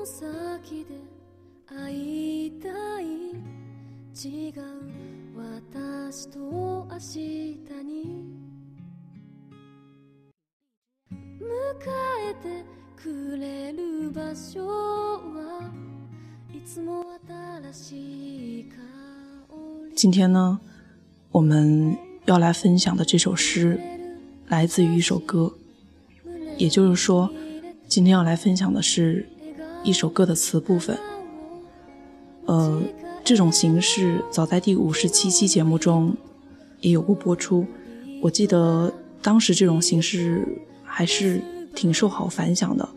の先で会いたい違う私と明日に迎えてくれる場所はいつも新しい香り今天呢，我们要来分享的这首诗来自于一首歌，也就是说，今天要来分享的是 一首歌的词部分。呃，这种形式早在第五十七期节目中也有过播出，我记得当时这种形式还是挺受好反响的，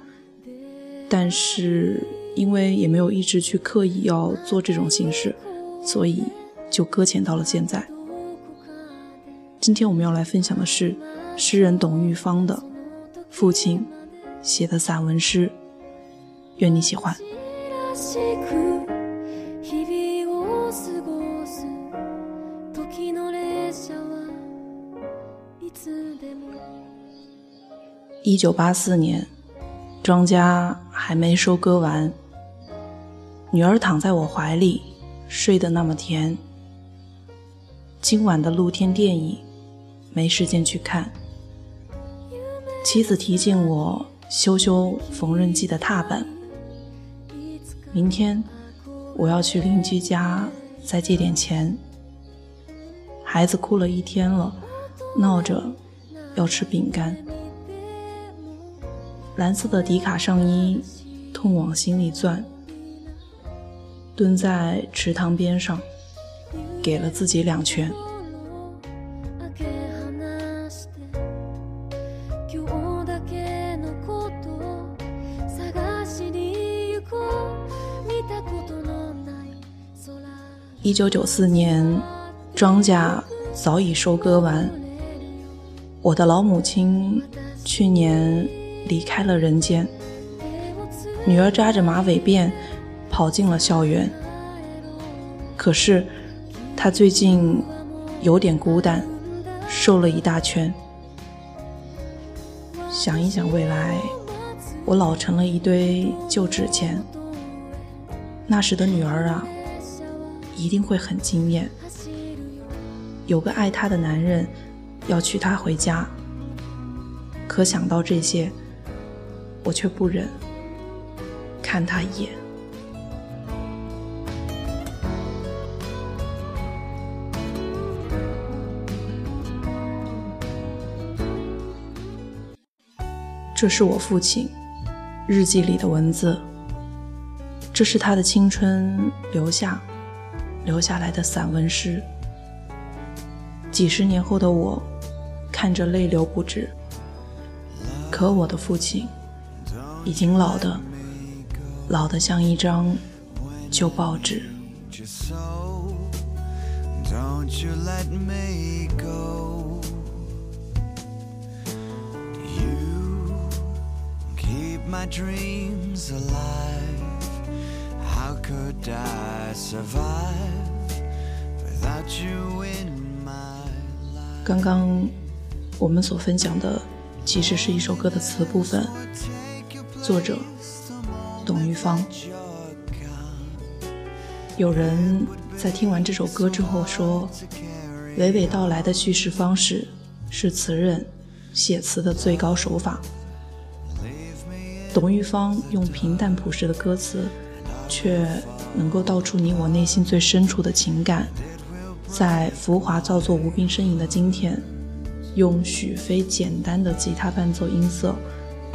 但是因为也没有一直去刻意要做这种形式，所以就搁浅到了现在。今天我们要来分享的是诗人董玉芳的父亲写的散文诗，愿你喜欢。らしく日々を過ごす時の列車はいつでも一九八四年，庄稼还没收割完，女儿躺在我怀里，睡得那么甜。今晚的露天电影，没时间去看。妻子提醒我修修缝纫机的踏板。 明天我要去邻居家再借点钱。孩子哭了一天了，闹着要吃饼干。蓝色的迪卡上衣痛往心里钻，蹲在池塘边上，给了自己两拳。一九九四年，庄稼早已收割完。我的老母亲去年离开了人间，女儿扎着马尾辫跑进了校园。可是，她最近有点孤单，瘦了一大圈。想一想未来，我老成了一堆旧纸钱。那时的女儿啊，一定会很惊艳。有个爱她的男人要娶她回家，可想到这些，我却不忍看她一眼。这是我父亲日记里的文字，这是他的青春留下留下来的散文诗。几十年后的我，看着泪流不止。可我的父亲已经老的老得像一张旧报纸。Don't you let me go. You keep my dreams alive. How could I survive without you in my life? 刚刚我们所分享的，其实是一首歌的词部分，作者董玉芳。有人在听完这首歌之后说，娓娓道来的叙事方式是词人写词的最高手法。董玉芳用平淡朴实的歌词，却能够道出你我内心最深处的情感。在浮华造作无病呻吟的今天，用许飞简单的吉他伴奏音色，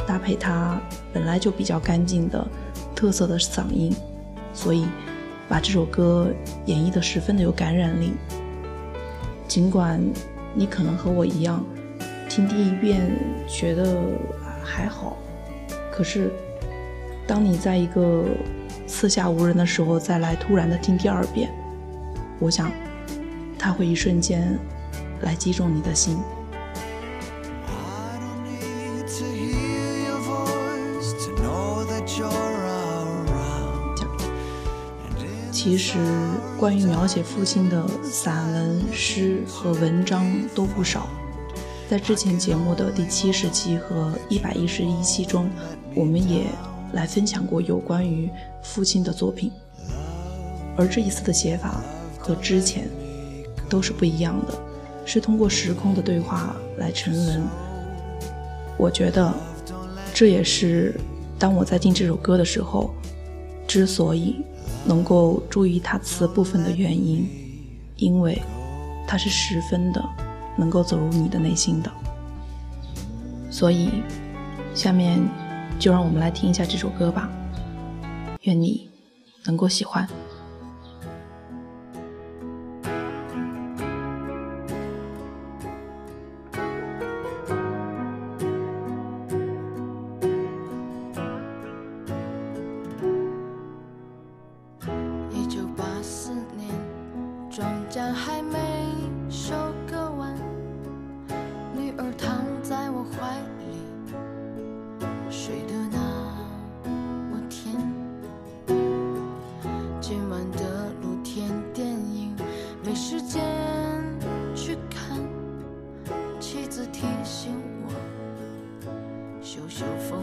搭配他本来就比较干净的特色的嗓音，所以把这首歌演绎的十分的有感染力。尽管你可能和我一样，听第一遍觉得还好，可是当你在一个四下无人的时候再来突然的听第二遍，我想它会一瞬间来击中你的心。其实，关于描写父亲的散文、诗和文章都不少。在之前节目的第七十期和一百一十一期中，我们也来分享过有关于父亲的作品，而这一次的写法和之前都是不一样的，是通过时空的对话来成文。我觉得这也是当我在听这首歌的时候，之所以能够注意他词部分的原因，因为他是十分的能够走入你的内心的。所以下面。就让我们来听一下这首歌吧。愿你能够喜欢。一九八四年庄稼还没次提醒我修修缝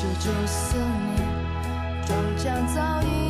九九年，庄稼早已。